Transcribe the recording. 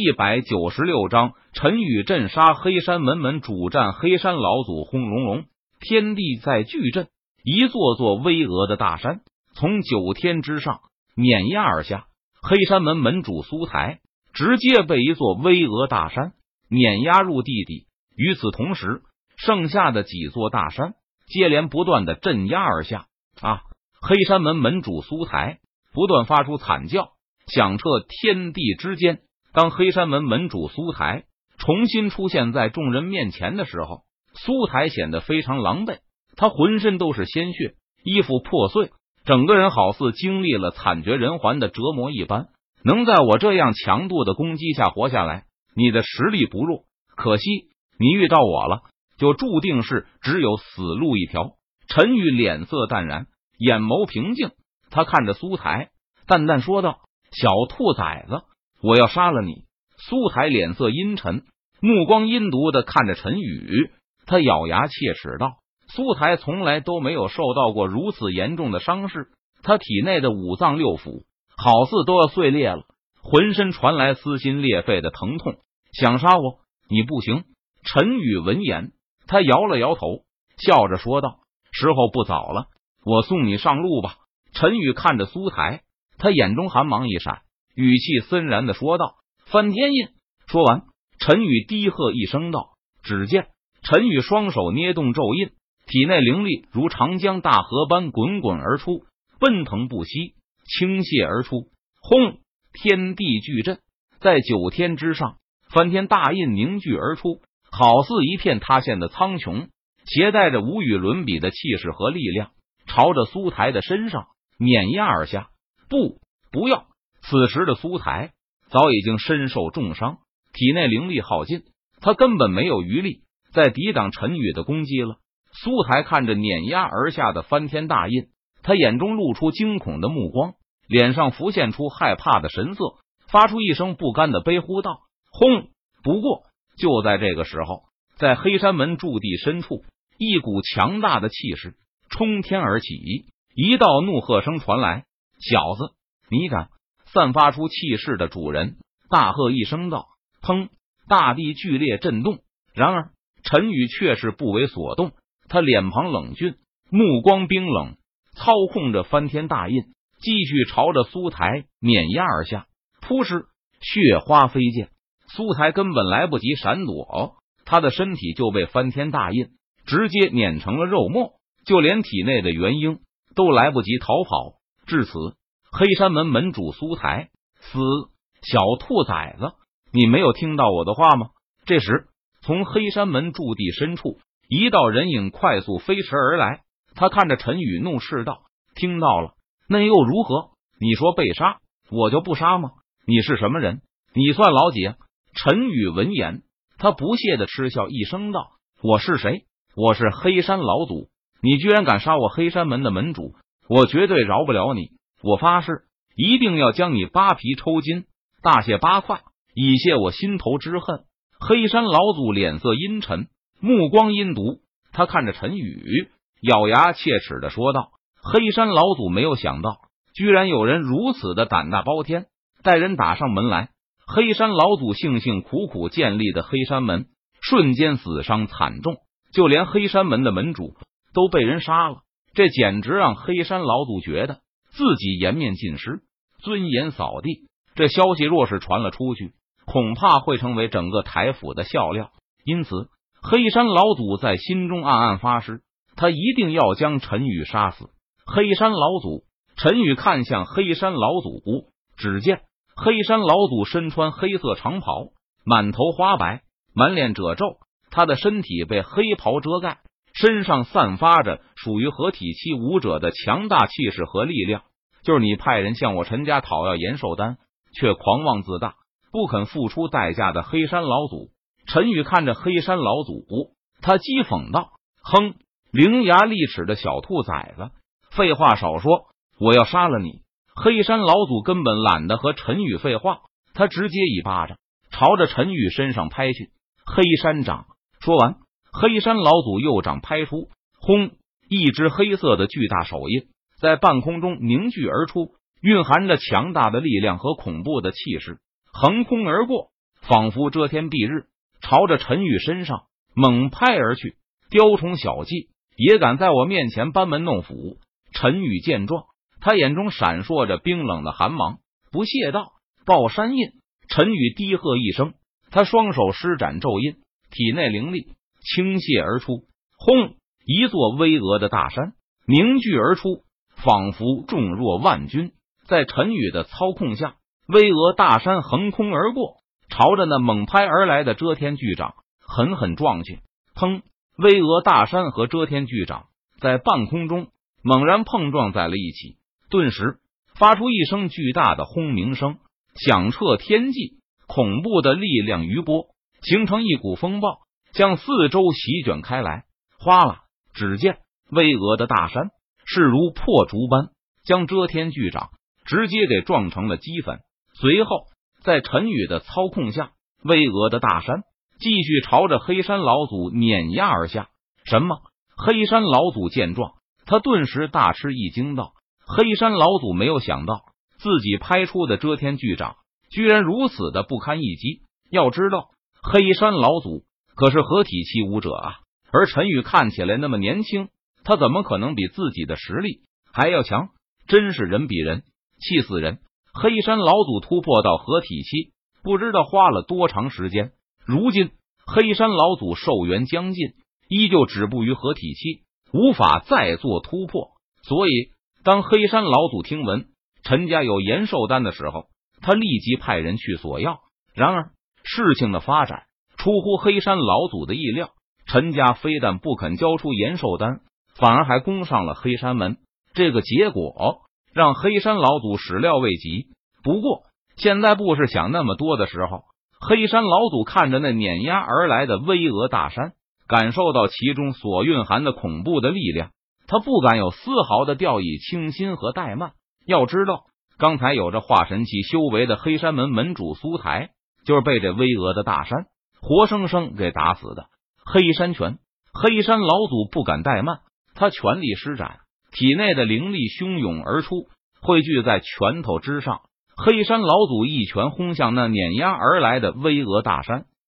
一百九十六章，陈宇镇杀黑山门门主战黑山老祖，轰隆隆，天地在巨震，一座座巍峨的大山从九天之上碾压而下。黑山门门主苏台直接被一座巍峨大山碾压入地底。与此同时，剩下的几座大山接连不断的镇压而下。啊！黑山门门主苏台不断发出惨叫，响彻天地之间。当黑山门门主苏台重新出现在众人面前的时候，苏台显得非常狼狈，他浑身都是鲜血，衣服破碎，整个人好似经历了惨绝人寰的折磨一般。能在我这样强度的攻击下活下来，你的实力不弱。可惜你遇到我了，就注定是只有死路一条。陈宇脸色淡然，眼眸平静，他看着苏台，淡淡说道：“小兔崽子。”我要杀了你！苏台脸色阴沉，目光阴毒的看着陈宇，他咬牙切齿道：“苏台从来都没有受到过如此严重的伤势，他体内的五脏六腑好似都要碎裂了，浑身传来撕心裂肺的疼痛，想杀我你不行。”陈宇闻言，他摇了摇头，笑着说道：“时候不早了，我送你上路吧。”陈宇看着苏台，他眼中寒芒一闪。语气森然的说道：“翻天印。”说完，陈宇低喝一声道：“只见陈宇双手捏动咒印，体内灵力如长江大河般滚滚而出，奔腾不息，倾泻而出。轰！天地巨震，在九天之上，翻天大印凝聚而出，好似一片塌陷的苍穹，携带着无与伦比的气势和力量，朝着苏台的身上碾压而下。不，不要！此时的苏台早已经身受重伤，体内灵力耗尽，他根本没有余力再抵挡陈宇的攻击了。苏台看着碾压而下的翻天大印，他眼中露出惊恐的目光，脸上浮现出害怕的神色，发出一声不甘的悲呼道：“轰！”不过就在这个时候，在黑山门驻地深处，一股强大的气势冲天而起，一道怒喝声传来：“小子，你敢！”散发出气势的主人大喝一声道：“砰！”大地剧烈震动。然而陈宇却是不为所动，他脸庞冷峻，目光冰冷，操控着翻天大印，继续朝着苏台碾压而下。扑哧，血花飞溅，苏台根本来不及闪躲，他的身体就被翻天大印直接碾成了肉末，就连体内的元婴都来不及逃跑。至此。黑山门门主苏台，死小兔崽子！你没有听到我的话吗？这时，从黑山门驻地深处，一道人影快速飞驰而来。他看着陈宇，怒斥道：“听到了，那又如何？你说被杀，我就不杀吗？你是什么人？你算老几？”陈宇闻言，他不屑的嗤笑一声道：“我是谁？我是黑山老祖！你居然敢杀我黑山门的门主，我绝对饶不了你！”我发誓，一定要将你扒皮抽筋，大卸八块，以泄我心头之恨。黑山老祖脸色阴沉，目光阴毒，他看着陈宇，咬牙切齿的说道：“黑山老祖没有想到，居然有人如此的胆大包天，带人打上门来。黑山老祖辛辛苦苦建立的黑山门，瞬间死伤惨重，就连黑山门的门主都被人杀了。这简直让黑山老祖觉得。”自己颜面尽失，尊严扫地。这消息若是传了出去，恐怕会成为整个台府的笑料。因此，黑山老祖在心中暗暗发誓，他一定要将陈宇杀死。黑山老祖，陈宇看向黑山老祖，只见黑山老祖身穿黑色长袍，满头花白，满脸褶皱，他的身体被黑袍遮盖。身上散发着属于合体期武者的强大气势和力量，就是你派人向我陈家讨要延寿丹，却狂妄自大，不肯付出代价的黑山老祖。陈宇看着黑山老祖，他讥讽道：“哼，伶牙俐齿的小兔崽子，废话少说，我要杀了你！”黑山老祖根本懒得和陈宇废话，他直接一巴掌朝着陈宇身上拍去。黑山掌说完。黑山老祖右掌拍出，轰！一只黑色的巨大手印在半空中凝聚而出，蕴含着强大的力量和恐怖的气势，横空而过。仿佛遮天蔽日，朝着陈宇身上猛拍而去。雕虫小技也敢在我面前班门弄斧！陈宇见状，他眼中闪烁着冰冷的寒芒，不屑道：“抱山印！”陈宇低喝一声，他双手施展咒印，体内灵力倾泻而出，轰！一座巍峨的大山凝聚而出，仿佛重若万钧。在陈宇的操控下，巍峨大山横空而过，朝着那猛拍而来的遮天巨掌狠狠撞去。砰！巍峨大山和遮天巨掌在半空中猛然碰撞在了一起，顿时发出一声巨大的轰鸣声，响彻天际。恐怖的力量余波形成一股风暴，向四周席卷开来。哗啦！只见巍峨的大山势如破竹般将遮天巨掌直接给撞成了齑粉。随后，在陈宇的操控下，巍峨的大山继续朝着黑山老祖碾压而下。什么？黑山老祖见状，他顿时大吃一惊，道：“黑山老祖没有想到自己拍出的遮天巨掌居然如此的不堪一击。要知道，黑山老祖可是合体期武者啊！”而陈宇看起来那么年轻，他怎么可能比自己的实力还要强？真是人比人气死人！黑山老祖突破到合体期，不知道花了多长时间。如今黑山老祖寿元将近，依旧止步于合体期，无法再做突破。所以，当黑山老祖听闻陈家有延寿丹的时候，他立即派人去索要。然而，事情的发展出乎黑山老祖的意料。陈家非但不肯交出延寿丹，反而还攻上了黑山门。这个结果让黑山老祖始料未及。不过现在不是想那么多的时候。黑山老祖看着那碾压而来的巍峨大山，感受到其中所蕴含的恐怖的力量，他不敢有丝毫的掉以轻心和怠慢。要知道，刚才有着化神期修为的黑山门门主苏台，就是被这巍峨的大山活生生给打死的。黑山拳，黑山老祖不敢怠慢，他全力施展，体内的灵力汹涌而出，汇聚在拳头之上。黑山老祖一拳轰向那碾压而来的巍峨大山。